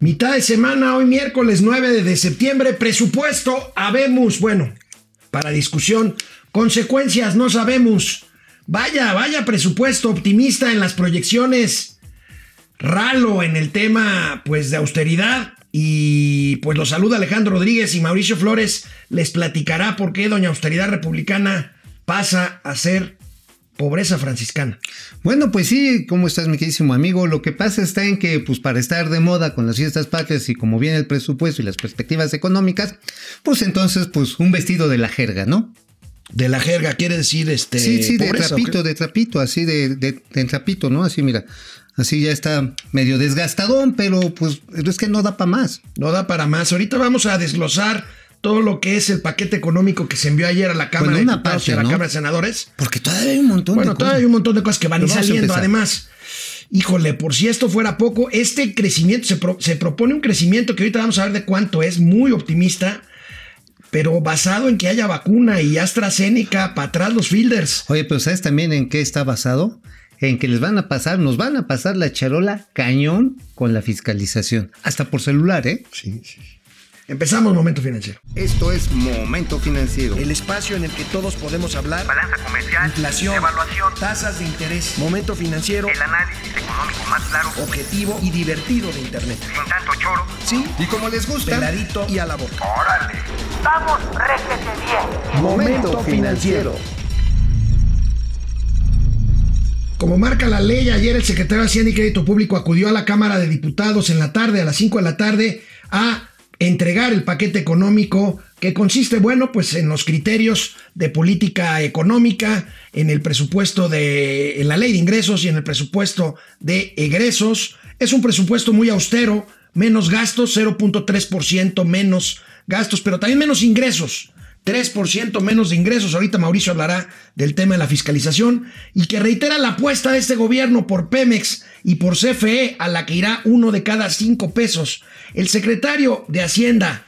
Mitad de semana, hoy miércoles 9 de septiembre, presupuesto, habemos, bueno, para discusión, consecuencias, no sabemos. Vaya, vaya presupuesto optimista en las proyecciones, ralo en el tema, pues, de austeridad. Y pues lo saluda Alejandro Rodríguez y Mauricio Flores les platicará por qué Doña Austeridad Republicana pasa a ser pobreza franciscana. Bueno, pues sí, ¿cómo estás, mi queridísimo amigo? Lo que pasa está en que, pues para estar de moda con las fiestas patrias y como viene el presupuesto y las perspectivas económicas, pues entonces, pues un vestido de la jerga, ¿no? De la jerga, quiere decir este. Sí, sí, de trapito, de trapito, así de, de, de, trapito, ¿no? Así, mira. Así ya está medio desgastadón, pero pues es que no da para más. No da para más. Ahorita vamos a desglosar todo lo que es el paquete económico que se envió ayer a la Cámara de Diputados y a la Cámara de Senadores. Porque todavía hay un montón bueno, de cosas. todavía hay un montón de cosas que van saliendo. Además, híjole, por si esto fuera poco, este crecimiento, se, pro, se propone un crecimiento que ahorita vamos a ver de cuánto es, muy optimista pero basado en que haya vacuna y AstraZeneca para atrás los fielders. Oye, pero ¿sabes también en qué está basado? En que les van a pasar, nos van a pasar la charola cañón con la fiscalización. Hasta por celular, ¿eh? Sí, sí. Empezamos Momento Financiero. Esto es Momento Financiero. El espacio en el que todos podemos hablar. Balanza comercial. Inflación. Evaluación. Tasas de interés. Momento Financiero. El análisis económico más claro. Objetivo y divertido de Internet. Sin tanto choro. Sí. Y como les gusta. Peladito y a la boca. Órale. Vamos, réjete bien. Momento Financiero. Como marca la ley, ayer el secretario de Hacienda y Crédito Público acudió a la Cámara de Diputados en la tarde, a las 5 de la tarde, a entregar el paquete económico que consiste, bueno, pues en los criterios de política económica, en el presupuesto de, en la ley de ingresos y en el presupuesto de egresos. Es un presupuesto muy austero, menos gastos, 0.3% menos gastos, pero también menos ingresos. 3% menos de ingresos. Ahorita Mauricio hablará del tema de la fiscalización y que reitera la apuesta de este gobierno por Pemex y por CFE a la que irá uno de cada cinco pesos. El secretario de Hacienda,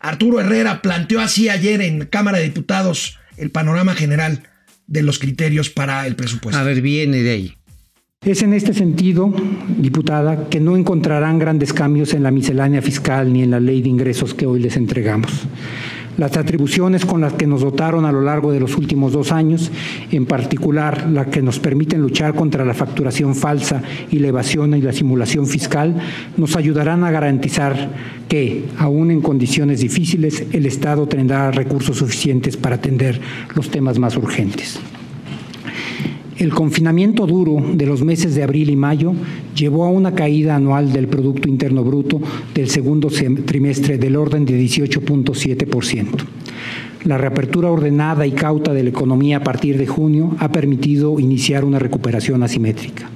Arturo Herrera, planteó así ayer en Cámara de Diputados el panorama general de los criterios para el presupuesto. A ver, viene de ahí. Es en este sentido, diputada, que no encontrarán grandes cambios en la miscelánea fiscal ni en la ley de ingresos que hoy les entregamos. Las atribuciones con las que nos dotaron a lo largo de los últimos dos años, en particular las que nos permiten luchar contra la facturación falsa y la evasión y la simulación fiscal, nos ayudarán a garantizar que, aún en condiciones difíciles, el Estado tendrá recursos suficientes para atender los temas más urgentes. El confinamiento duro de los meses de abril y mayo llevó a una caída anual del Producto Interno Bruto del segundo trimestre del orden de 18.7%. La reapertura ordenada y cauta de la economía a partir de junio ha permitido iniciar una recuperación asimétrica.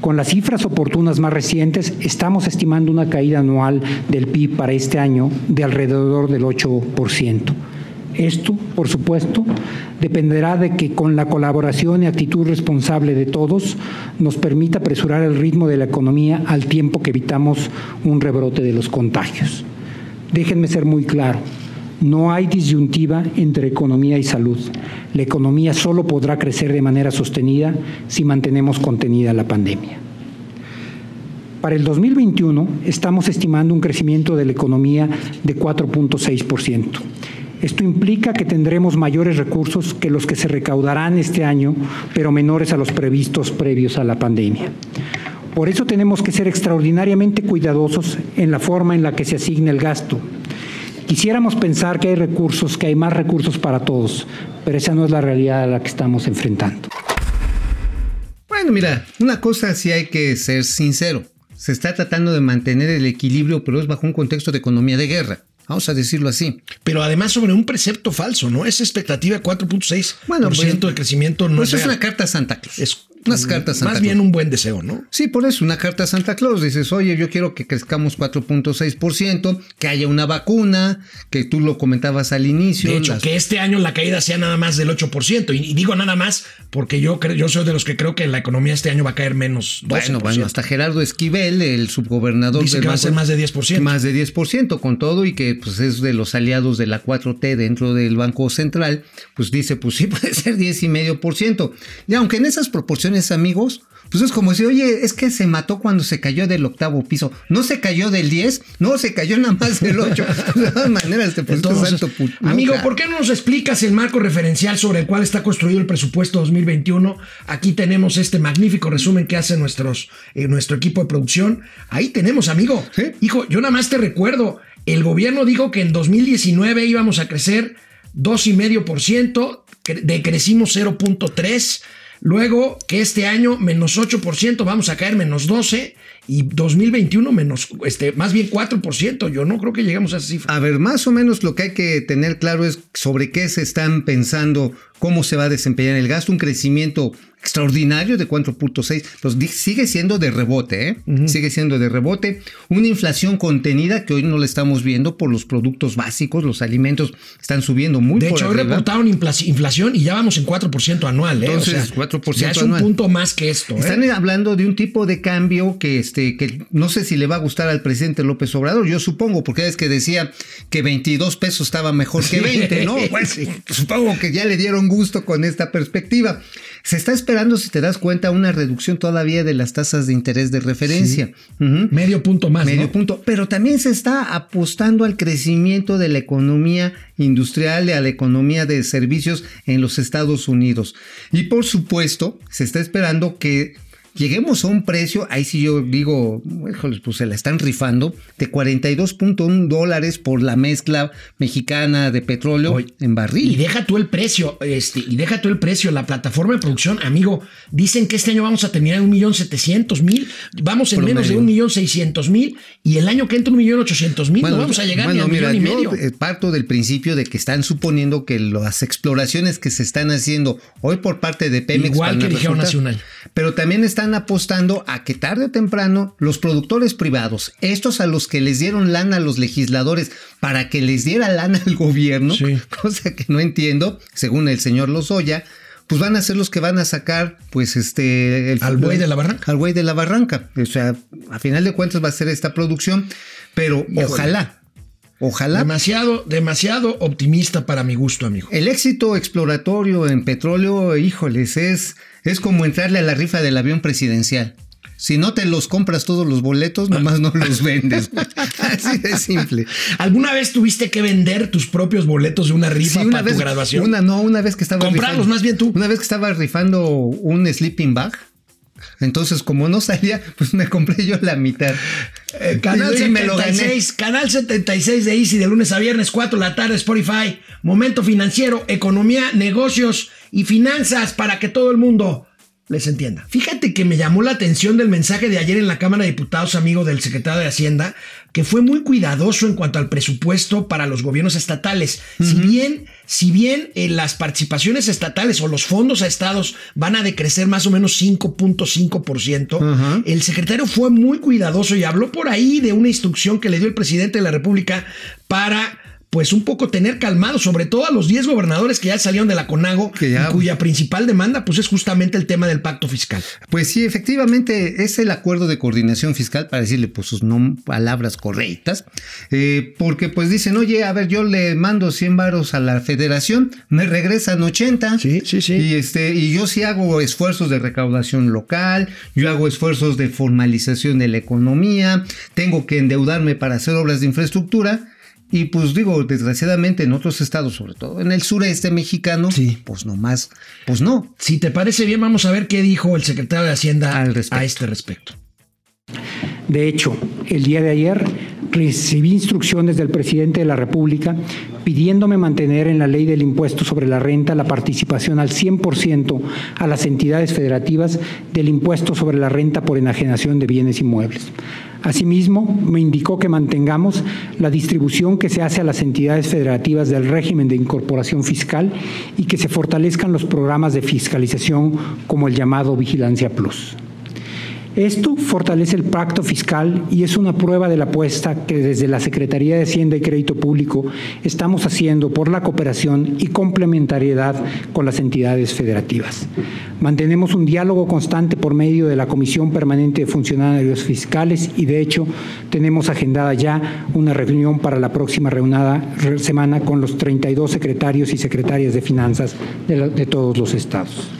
Con las cifras oportunas más recientes, estamos estimando una caída anual del PIB para este año de alrededor del 8%. Esto, por supuesto, dependerá de que con la colaboración y actitud responsable de todos nos permita apresurar el ritmo de la economía al tiempo que evitamos un rebrote de los contagios. Déjenme ser muy claro, no hay disyuntiva entre economía y salud. La economía solo podrá crecer de manera sostenida si mantenemos contenida la pandemia. Para el 2021 estamos estimando un crecimiento de la economía de 4.6%. Esto implica que tendremos mayores recursos que los que se recaudarán este año, pero menores a los previstos previos a la pandemia. Por eso tenemos que ser extraordinariamente cuidadosos en la forma en la que se asigna el gasto. Quisiéramos pensar que hay recursos, que hay más recursos para todos, pero esa no es la realidad a la que estamos enfrentando. Bueno, mira, una cosa sí hay que ser sincero. Se está tratando de mantener el equilibrio, pero es bajo un contexto de economía de guerra. Vamos a decirlo así. Pero además sobre un precepto falso, ¿no? Esa expectativa de 4.6% bueno, pues, de crecimiento no pues es, es una carta a Santa Claus. Es unas cartas Santa Más bien un buen deseo, ¿no? Sí, por eso, una carta a Santa Claus. Dices, oye, yo quiero que crezcamos 4.6%, que haya una vacuna, que tú lo comentabas al inicio. De hecho, las... que este año la caída sea nada más del 8%. Y, y digo nada más porque yo creo, yo soy de los que creo que la economía este año va a caer menos. 12%. Bueno, bueno, hasta Gerardo Esquivel, el subgobernador Dice del que va a ser más de 10%. Más de 10% con todo y que pues es de los aliados de la 4T dentro del Banco Central, pues dice, pues sí puede ser 10 y medio por ciento. Y aunque en esas proporciones, amigos, pues es como decir, oye, es que se mató cuando se cayó del octavo piso. No se cayó del 10, no, se cayó nada más del 8. de todas maneras, te Entonces, santo amigo. ¿por qué no nos explicas el marco referencial sobre el cual está construido el presupuesto 2021? Aquí tenemos este magnífico resumen que hace nuestros, eh, nuestro equipo de producción. Ahí tenemos, amigo. Sí. Hijo, yo nada más te recuerdo, el gobierno dijo que en 2019 íbamos a crecer 2,5%, cre- decrecimos 0.3%. Luego que este año menos 8%, vamos a caer menos 12% y 2021 menos, este, más bien 4%. Yo no creo que lleguemos a esa cifra. A ver, más o menos lo que hay que tener claro es sobre qué se están pensando, cómo se va a desempeñar el gasto, un crecimiento extraordinario de 4.6, pues sigue siendo de rebote, ¿eh? sigue siendo de rebote, una inflación contenida que hoy no la estamos viendo por los productos básicos, los alimentos están subiendo muy De por hecho, hoy reportaron infla- inflación y ya vamos en 4% anual. ¿eh? Entonces, o sea, 4% ya es anual. un punto más que esto. ¿eh? Están hablando de un tipo de cambio que, este, que no sé si le va a gustar al presidente López Obrador, yo supongo, porque es que decía que 22 pesos estaba mejor que 20, ¿no? Pues, supongo que ya le dieron gusto con esta perspectiva. Se está esperando, si te das cuenta, una reducción todavía de las tasas de interés de referencia. Medio punto más. Medio ¿no? punto. Pero también se está apostando al crecimiento de la economía industrial y a la economía de servicios en los Estados Unidos. Y por supuesto, se está esperando que lleguemos a un precio, ahí sí yo digo, híjoles, pues se la están rifando, de 42.1 dólares por la mezcla mexicana de petróleo Oye, en barril. Y deja tú el precio, este, y deja tú el precio, la plataforma de producción, amigo, dicen que este año vamos a terminar en un millón setecientos mil, vamos en menos de Promedio. un millón seiscientos mil, y el año que entra un millón ochocientos mil, no vamos a llegar bueno, ni al mira, millón y medio. eh, parto del principio de que están suponiendo que las exploraciones que se están haciendo hoy por parte de Pemex Igual a que dijeron hace un año. Pero también están apostando a que tarde o temprano los productores privados, estos a los que les dieron lana a los legisladores para que les diera lana al gobierno, Sí. cosa que no entiendo, según el señor Lozoya, pues van a ser los que van a sacar, pues, este... el- Al buey de la barranca. Al buey de la barranca. O sea, a final de cuentas va a ser esta producción, pero ojalá, ojalá Demasiado, demasiado optimista para mi gusto, amigo. el éxito exploratorio en petróleo, híjoles, es, es como entrarle a la rifa del avión presidencial. Si no te los compras todos los boletos, nomás no los vendes. Así de simple. ¿Alguna vez tuviste que vender tus propios boletos de una rifa Sí, una para vez, tu graduación? Una, no, una vez que estaba Comprarlos, más bien tú. Una vez que estaba rifando un sleeping bag. Entonces, como no salía, pues me compré yo la mitad. Eh, canal Y me lo gané. 76, canal 76 de Easy de lunes a viernes, 4 de la tarde, Spotify. Momento financiero, economía, negocios y finanzas para que todo el mundo les entienda. Fíjate que me llamó la atención del mensaje de ayer en la Cámara de Diputados, amigo del secretario de Hacienda, que fue muy cuidadoso en cuanto al presupuesto para los gobiernos estatales. Si bien, si bien eh, las participaciones estatales o los fondos a estados van a decrecer más o menos 5.5%, Ajá. el secretario fue muy cuidadoso y habló por ahí de una instrucción que le dio el presidente de la República para pues un poco tener calmado, sobre todo a los 10 gobernadores que ya salieron de la CONAGO, Que ya- y cuya principal demanda pues es justamente el tema del pacto fiscal. Pues sí, efectivamente es el acuerdo de coordinación fiscal, para decirle pues sus palabras correctas, eh, porque pues dicen, oye, a ver, yo le mando 100 varos a la federación, me regresan 80. Sí, sí, sí. Y, este, y yo sí hago esfuerzos de recaudación local, yo hago esfuerzos de formalización de la economía, tengo que endeudarme para hacer obras de infraestructura. Y pues digo, desgraciadamente en otros estados, sobre todo en el sureste mexicano, Sí. pues nomás, pues no. Si te parece bien, vamos a ver qué dijo el secretario de Hacienda Al respecto. a este respecto. De hecho, el día de ayer recibí instrucciones del presidente de la República pidiéndome mantener en la ley del impuesto sobre la renta la participación al 100% a las entidades federativas del impuesto sobre la renta por enajenación de bienes inmuebles. Asimismo, me indicó que mantengamos la distribución que se hace a las entidades federativas del régimen de incorporación fiscal y que se fortalezcan los programas de fiscalización como el llamado Vigilancia Plus. Esto fortalece el pacto fiscal y es una prueba de la apuesta que desde la Secretaría de Hacienda y Crédito Público estamos haciendo por la cooperación y complementariedad con las entidades federativas. Mantenemos un diálogo constante por medio de la Comisión Permanente de Funcionarios Fiscales y de hecho tenemos agendada ya una reunión para la próxima reunada, semana con los 32 secretarios y secretarias de finanzas de, de todos los estados.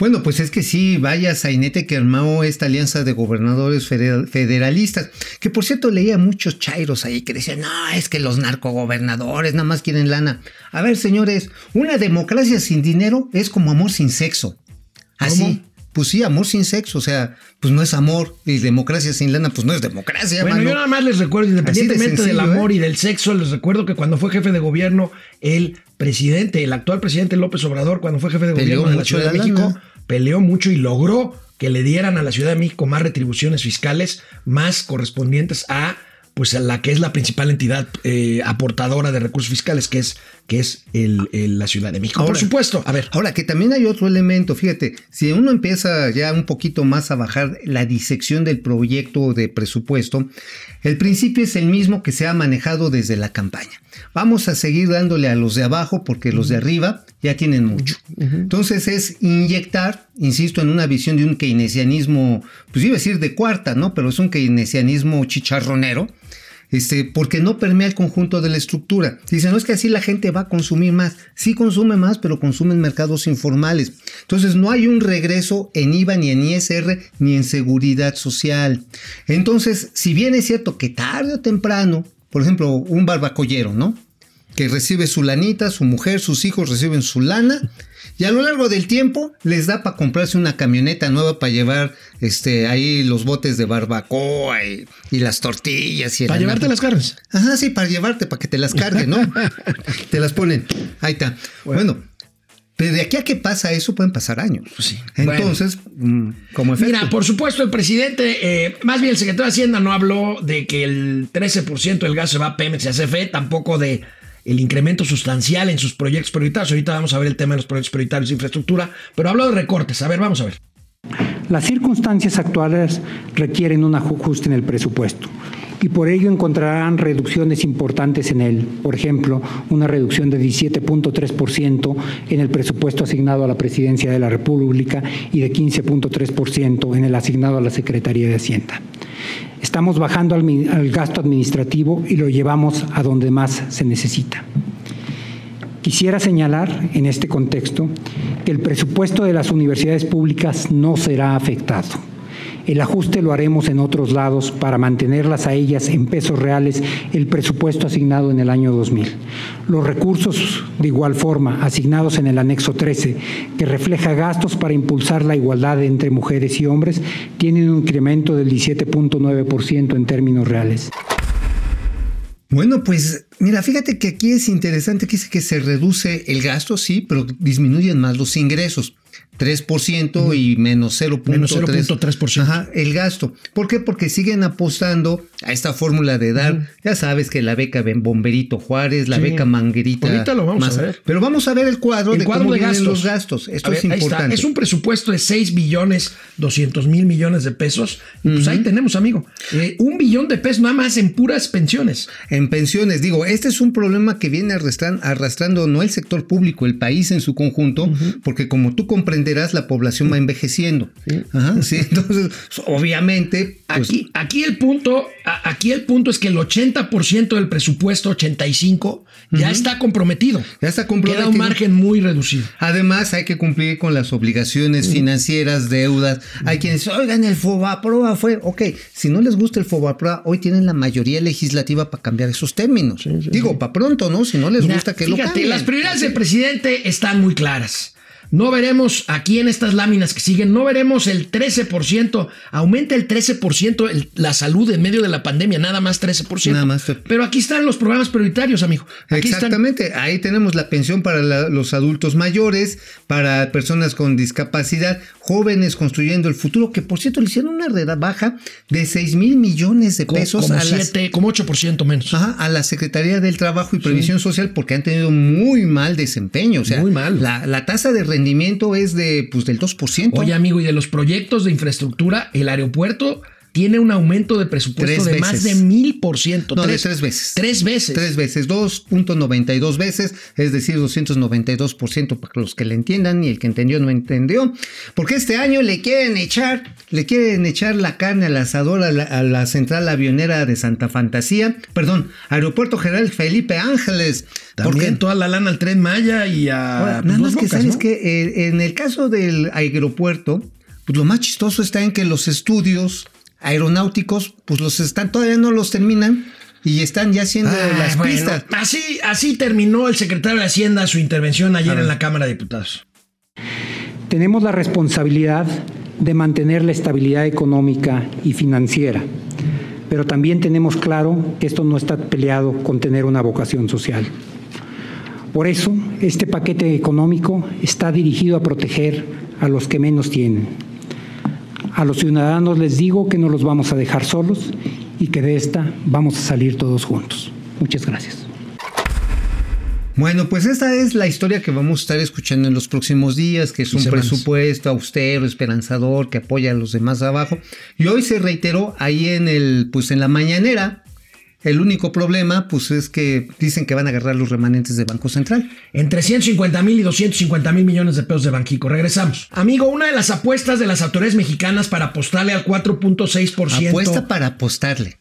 Bueno, pues es que sí, vaya sainete que armó esta alianza de gobernadores federalistas, que por cierto leía muchos chairos ahí que decían, no, es que los narcogobernadores nada más quieren lana. A ver, señores, una democracia sin dinero es como amor sin sexo. Así. Pues sí, amor sin sexo, o sea, pues no es amor. Y democracia sin lana, pues no es democracia. Bueno, mano. yo nada más les recuerdo, independientemente de del sencillo, amor ¿eh? y del sexo, les recuerdo que cuando fue jefe de gobierno, el presidente, el actual presidente López Obrador, cuando fue jefe de Peleó gobierno de la Ciudad de México, lana. peleó mucho y logró que le dieran a la Ciudad de México más retribuciones fiscales, más correspondientes a pues la que es la principal entidad eh, aportadora de recursos fiscales, que es, que es el, el- la Ciudad de México. Por supuesto. A ver, Ahora, que también hay otro elemento, fíjate, si uno empieza ya un poquito más a bajar la disección del proyecto de presupuesto, el principio es el mismo que se ha manejado desde la campaña. Vamos a seguir dándole a los de abajo porque los de arriba ya tienen mucho. Entonces es inyectar, insisto, en una visión de un keynesianismo, pues iba a decir de cuarta, ¿no? Pero es un keynesianismo chicharronero este, porque no permea el conjunto de la estructura. Dice, no es que así la gente va a consumir más. Sí consume más, pero consume en mercados informales. Entonces no hay un regreso en IVA, ni en ISR, ni en seguridad social. Entonces, si bien es cierto que tarde o temprano, por ejemplo, un barbacollero, ¿no? Que recibe su lanita, su mujer, sus hijos reciben su lana. Y a lo largo del tiempo les da para comprarse una camioneta nueva para llevar este, ahí los botes de barbacoa y, y las tortillas. Y para llevarte las carnes. Ajá, sí, para llevarte, para que te las carguen, ¿no? te las ponen. Ahí está. Bueno. pero de aquí a que pasa eso pueden pasar años. Pues sí. Entonces, mm, como efecto. Mira, por supuesto, el presidente, eh, más bien el secretario de Hacienda no habló de que el 13% del gas se va a Pemex y a CFE, tampoco de el incremento sustancial en sus proyectos prioritarios. Ahorita vamos a ver el tema de los proyectos prioritarios de infraestructura, pero habló de recortes. A ver, vamos a ver. Las circunstancias actuales requieren un ajuste en el presupuesto y por ello encontrarán reducciones importantes en él. Por ejemplo, una reducción de 17.3% en el presupuesto asignado a la Presidencia de la República y de 15.3% en el asignado a la Secretaría de Hacienda. Estamos bajando al, gasto administrativo y lo llevamos a donde más se necesita. Quisiera señalar en este contexto que el presupuesto de las universidades públicas no será afectado. El ajuste lo haremos en otros lados para mantenerlas a ellas en pesos reales el presupuesto asignado en el año 2000. Los recursos, de igual forma, asignados en el anexo 13, que refleja gastos para impulsar la igualdad entre mujeres y hombres, tienen un incremento del 17.9% en términos reales. Bueno, pues mira, fíjate que aquí es interesante que que se reduce el gasto, sí, pero disminuyen más los ingresos. 3% y menos 0.3%. Menos 0.3%. Ajá, el gasto. ¿Por qué? Porque siguen apostando a esta fórmula de dar, ya sabes que la beca Ben- Bomberito Juárez, la Sí. beca Manguerita. Ahorita lo vamos a ver. Pero vamos a ver el cuadro El de cuadro cómo de gastos. los gastos. Esto A es ver, importante. Es un presupuesto de 6 billones 200 mil millones de pesos. Y pues ahí tenemos, amigo. eh, un billón de pesos nada más en puras pensiones. En pensiones, digo, este es un problema que viene arrastran- arrastrando no el sector público, el país en su conjunto, porque como tú comprenderás, la población va envejeciendo. Ajá, sí, entonces, obviamente, pues, Aquí, aquí el punto, aquí el punto es que el 80% del presupuesto, 85, ya está comprometido. Ya está comprometido. Queda un margen muy reducido. Además, hay que cumplir con las obligaciones financieras, deudas. Hay quienes, oigan, el FOBAPROA fue, ok, si no les gusta el FOBAPROA, hoy tienen la mayoría legislativa para cambiar esos términos. Digo, para pronto, ¿no? Si no les gusta que lo fíjate, cambien. las prioridades del presidente están muy claras. No veremos aquí en estas láminas que siguen, no veremos el 13%, aumenta el 13% el- la salud en medio de la pandemia, nada más 13%. Nada más. Pero aquí están los programas prioritarios, amigo. Aquí están. Exactamente, ahí tenemos la pensión para la- los adultos mayores, para personas con discapacidad, jóvenes construyendo el futuro, que por cierto le hicieron una rebaja de 6 mil millones de pesos como, a, las- siete, como 8% menos. Ajá, a la Secretaría del Trabajo y Previsión Social porque han tenido muy mal desempeño. O sea, Muy mal. La, la tasa de rendimiento rendimiento es de pues del 2%. Oye, amigo, y de los proyectos de infraestructura, el aeropuerto tiene un aumento de presupuesto Tres de más de mil por ciento. No, de tres veces. Tres veces. Tres veces, 2.92 veces, es decir, 292% para los que le entiendan y el que entendió no entendió. Porque este año le quieren echar, le quieren echar la carne al asador a la, a la central avionera de Santa Fantasía, perdón, Aeropuerto General Felipe Ángeles. También Porque toda la lana al tren Maya y a. Ahora, pues, nada más que sabes ¿no? que eh, en el caso del aeropuerto, pues lo más chistoso está en que los estudios aeronáuticos, pues los están, todavía no los terminan y están ya haciendo Ay, las bueno, pistas. Así, así terminó el secretario de Hacienda su intervención ayer en la Cámara de Diputados. Tenemos la responsabilidad de mantener la estabilidad económica y financiera, pero también tenemos claro que esto no está peleado con tener una vocación social. Por eso, este paquete económico está dirigido a proteger a los que menos tienen. A los ciudadanos les digo que no los vamos a dejar solos y que de esta vamos a salir todos juntos. Muchas gracias. Bueno, pues esta es la historia que vamos a estar escuchando en los próximos días, que es un presupuesto austero, esperanzador, que apoya a los demás abajo. Y hoy se reiteró ahí en el, pues en la mañanera. El único problema, pues es que dicen que van a agarrar los remanentes del Banco Central. Entre 150 mil y 250 mil millones de pesos de Banquico. Regresamos. Amigo, una de las apuestas de las autoridades mexicanas para apostarle al 4.6%. Apuesta para apostarle.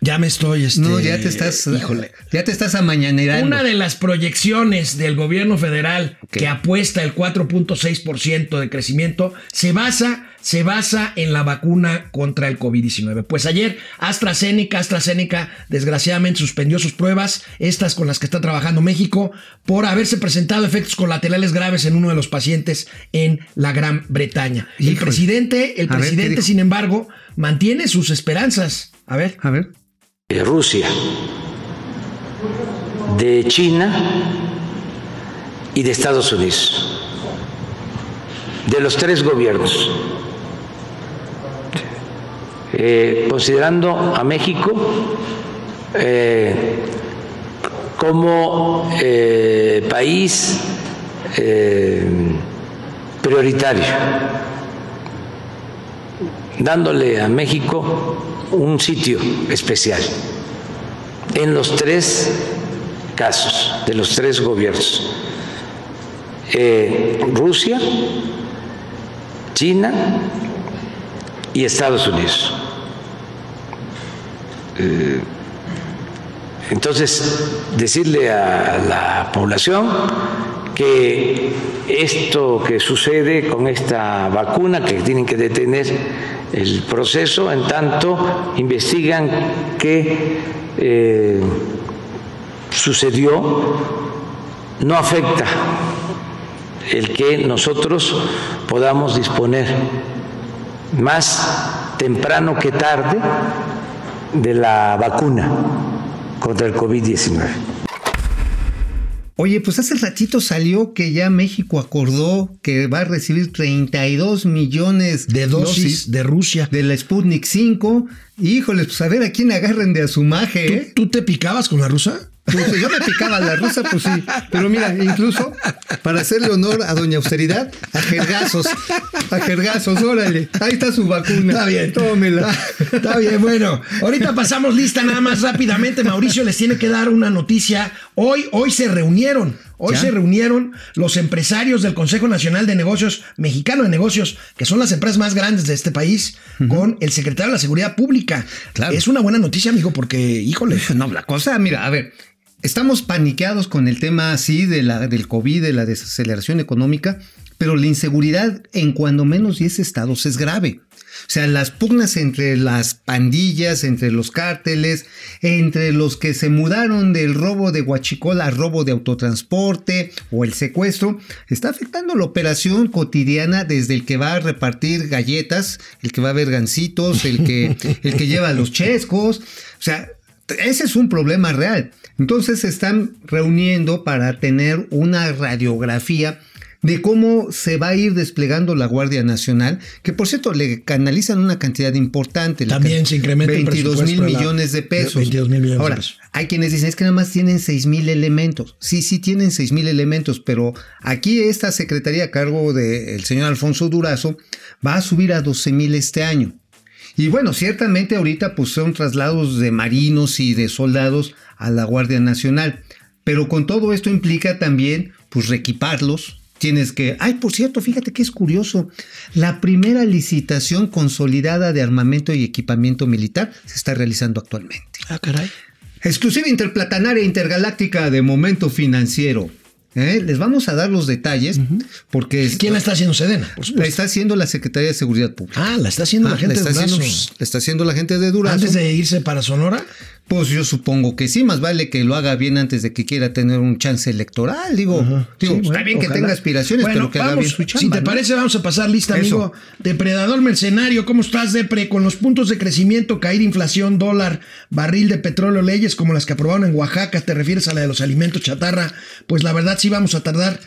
Ya me estoy. Este, No, ya te estás, Híjole. ya te estás amañanerando. Una de las proyecciones del gobierno federal que apuesta el 4.6% de crecimiento se basa, se basa en la vacuna contra el COVID-19. Pues ayer AstraZeneca, AstraZeneca desgraciadamente suspendió sus pruebas, estas con las que está trabajando México, por haberse presentado efectos colaterales graves en uno de los pacientes en la Gran Bretaña. El Híjole. presidente, el A ver, ¿qué presidente, sin embargo, mantiene sus esperanzas. A ver. A ver. de Rusia, de China y de Estados Unidos, de los tres gobiernos. Eh, considerando a México eh, como eh, país prioritario, dándole a México un sitio especial en los tres casos de los tres gobiernos. Rusia, China y Estados Unidos. Eh, entonces, decirle a la población que esto que sucede con esta vacuna, que tienen que detener el proceso en tanto investigan qué eh, sucedió, no afecta el que nosotros podamos disponer más temprano que tarde de la vacuna contra el COVID-19. Oye, pues hace ratito salió que ya México acordó que va a recibir 32 millones De dosis de Rusia. de la Sputnik 5. Híjoles, pues a ver a quién agarren de azumaje, ¿eh? ¿Tú te picabas con la rusa? Pues yo me picaba la rusa, pues sí. Pero mira, incluso para hacerle honor a Doña Austeridad, a jergazos. A jergazos, órale. Ahí está su vacuna. Está bien. Tómela. Está, está bien, bueno. Ahorita pasamos lista nada más rápidamente. Mauricio les tiene que dar una noticia. Hoy, hoy se reunieron. Hoy ¿Ya? se reunieron los empresarios del Consejo Nacional de Negocios, Mexicano de Negocios, que son las empresas más grandes de este país, con el secretario de la Seguridad Pública. Claro. Es una buena noticia, amigo, porque, híjole. No, la cosa, mira, a ver, estamos paniqueados con el tema así de la, del COVID, de la desaceleración económica, pero la inseguridad en cuando menos 10 estados es grave. O sea, las pugnas entre las pandillas, entre los cárteles, entre los que se mudaron del robo de Huachicol al robo de autotransporte o el secuestro, está afectando la operación cotidiana desde el que va a repartir galletas, el que va a ver gancitos, el que, el que lleva los chescos. O sea, ese es un problema real. Entonces se están reuniendo para tener una radiografía de cómo se va a ir desplegando la Guardia Nacional, que por cierto le canalizan una cantidad importante. También se incrementa el 22 mil de millones de pesos. 22 mil millones de Ahora, pesos. hay quienes dicen, es que nada más tienen 6 mil elementos. Sí, sí tienen 6 mil elementos, pero aquí esta secretaría a cargo del señor Alfonso Durazo va a subir a 12 mil este año. Y bueno, ciertamente ahorita pues son traslados de marinos y de soldados a la Guardia Nacional. Pero con todo esto implica también pues reequiparlos. Tienes que... Ay, por cierto, fíjate que es curioso. La primera licitación consolidada de armamento y equipamiento militar se está realizando actualmente. Ah, caray. Exclusiva interplatanaria intergaláctica de momento financiero. ¿Eh? Les vamos a dar los detalles porque es- ¿Quién la está haciendo Sedena? La está haciendo la Secretaría de Seguridad Pública. Ah, la está haciendo Ah, la gente la, de está haciendo, Durazo. la está haciendo la gente de Durazo. Antes de irse para Sonora. Pues yo supongo que sí, más vale que lo haga bien antes de que quiera tener un chance electoral. Digo, digo, Sí, está bueno, bien que ojalá. tenga aspiraciones, Bueno, pero que haga vamos, bien su chamba. Si te ¿no? parece, vamos a pasar lista, Eso. amigo. Depredador mercenario, ¿cómo estás, Depre? Con los puntos de crecimiento, caída, inflación, dólar, barril de petróleo, leyes como las que aprobaron en Oaxaca, te refieres a la de los alimentos chatarra. Pues la verdad, sí vamos a tardar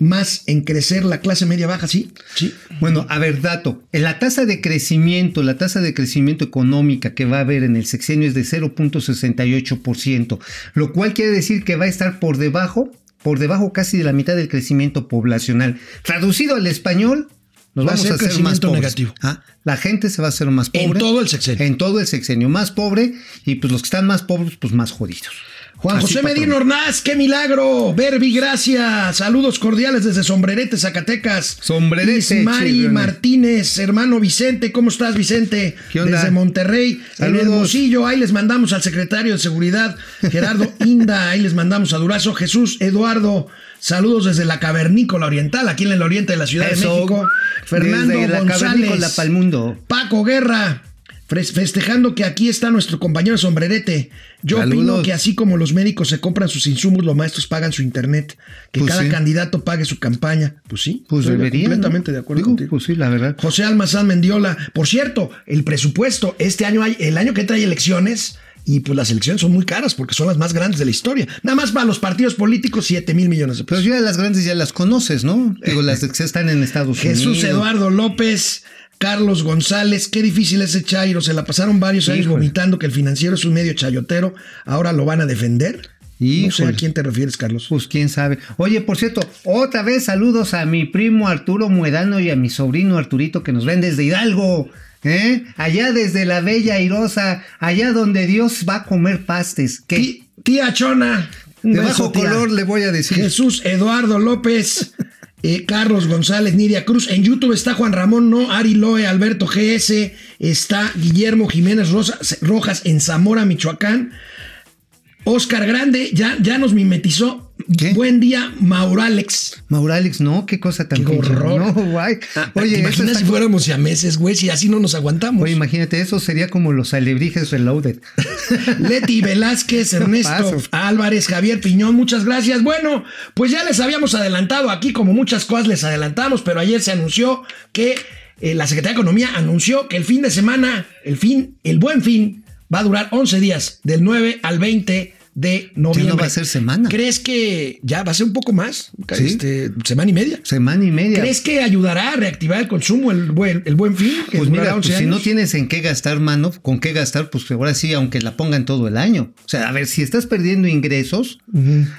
más en crecer la clase media baja, ¿sí? Sí. Bueno, a ver, dato. La tasa de crecimiento, la tasa de crecimiento económica que va a haber en el sexenio es de 0.68%, lo cual quiere decir que va a estar por debajo, por debajo casi de la mitad del crecimiento poblacional. Traducido al español, nos Va a vamos ser a hacer más pobres. negativo. Ah, La gente se va a hacer más pobre. En todo el sexenio. En todo el sexenio, más pobre, y pues los que están más pobres, pues más jodidos. Juan Así, José. Medina Ornaz, qué milagro. Verbi, gracias. Saludos cordiales desde Sombrerete, Zacatecas. Sombrerete, chirriones. Martínez, hermano Vicente, ¿cómo estás, Vicente? ¿Qué onda? Desde Monterrey, en Saludos. Hermosillo. Ahí les mandamos al secretario de Seguridad, Gerardo Inda. Ahí les mandamos a Durazo. Jesús Eduardo, saludos desde la Cavernícola Oriental, aquí en el oriente de la Ciudad de México. Fernando desde la González. cavernícola. Paco Guerra, festejando que aquí está nuestro compañero sombrerete. Yo opino que así como los médicos se compran sus insumos, los maestros pagan su internet. Que Pues cada sí. candidato pague su campaña. Pues sí, Pues debería. completamente ¿no? de acuerdo Digo, contigo. Pues sí, la verdad. José Almazán Mendiola. Por cierto, el presupuesto, este año hay, el año que trae elecciones. Y pues las elecciones son muy caras porque son las más grandes de la historia. Nada más para los partidos políticos, 7 mil millones de Pero pesos. ya las grandes ya las conoces, ¿no? Digo, las que están en Estados Jesús Unidos. Eduardo López, Carlos González, qué difícil ese Chairo. Se la pasaron varios años vomitando que el financiero es un medio chayotero. Ahora lo van a defender. No sé a quién te refieres, Carlos. Pues quién sabe. Oye, por cierto, otra vez saludos a mi primo Arturo Muedano y a mi sobrino Arturito que nos ven desde Hidalgo. ¿eh? Allá desde la bella Airosa, allá donde Dios va a comer pastes. Tía Chona. de bajo tía. color le voy a decir. Jesús Eduardo López. eh, Carlos González, Nidia Cruz. En YouTube está Juan Ramón No, Ari Loe, Alberto GS. Está Guillermo Jiménez Rojas en Zamora, Michoacán. Oscar Grande ya, ya nos mimetizó. ¿Qué? Buen día, Mauralex. Mauralix, no, qué cosa tan Qué horror. No, guay. Ah, Oye, ¿Te eso imaginas está- si fuéramos siameses, güey? Si así no nos aguantamos. Oye, imagínate, eso sería como los alebrijes reloaded. Leti Velázquez, Ernesto. Álvarez, Javier Piñón, muchas gracias. Bueno, pues ya les habíamos adelantado aquí, como muchas cosas les adelantamos, pero ayer se anunció que eh, la Secretaría de Economía anunció que el fin de semana, el fin, el buen fin, va a durar 11 días, del 9 al 20 de noviembre. va a ser semana. ¿Crees que ya va a ser un poco más? Sí. Este, semana y media. Semana y media. ¿Crees que ayudará a reactivar el consumo el buen, el buen fin? que Pues mira, 11 pues si no tienes en qué gastar, mano, con qué gastar, pues ahora sí, aunque la pongan todo el año. O sea, a ver, si estás perdiendo ingresos,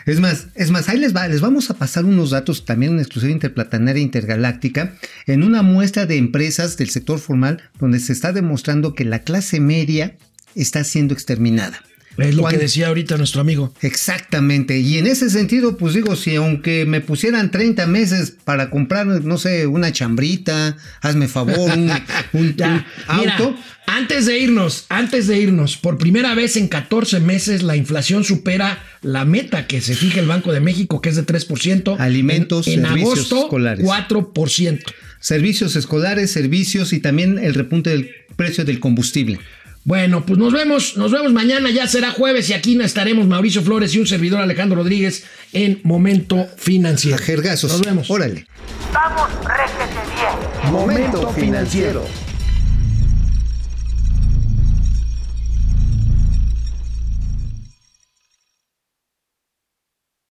es más, es más, ahí les va, les vamos a pasar unos datos también en exclusiva interplatanaria intergaláctica, en una muestra de empresas del sector formal, donde se está demostrando que la clase media está siendo exterminada. Es lo que decía ahorita nuestro amigo. Exactamente. Y en ese sentido, pues digo, si aunque me pusieran 30 meses para comprar, no sé, una chambrita, hazme favor, un, un- Ya, un mira, auto. antes de irnos, antes de irnos, por primera vez en 14 meses la inflación supera la meta que se fija el Banco de México, que es de 3%. Alimentos, en, en servicios agosto, escolares. 4%. Servicios escolares, servicios y también el repunte del precio del combustible. Bueno, pues nos vemos, nos vemos mañana, ya será jueves y aquí estaremos Mauricio Flores y un servidor Alejandro Rodríguez en Momento Financiero. A jergazos. Nos vemos. Órale. Vamos, réjete bien. Momento financiero.